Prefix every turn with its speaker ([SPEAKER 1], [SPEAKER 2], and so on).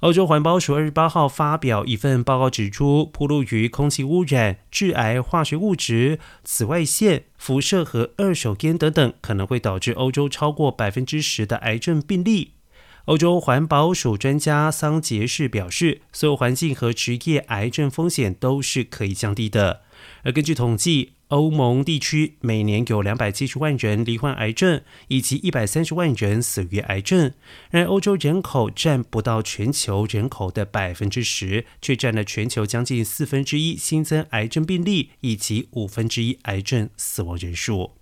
[SPEAKER 1] 欧洲环保署二十八号发表一份报告，指出，铺路于空气污染、致癌化学物质、紫外线、辐射和二手烟等等，可能会导致欧洲超过百分之十的癌症病例。欧洲环保署专家桑杰士表示，所有环境和职业癌症风险都是可以降低的。而根据统计，欧盟地区每年有两百七十万人罹患癌症，以及一百三十万人死于癌症。然而，欧洲人口占不到全球人口的百分之十，却占了全球将近四分之一新增癌症病例以及五分之一癌症死亡人数。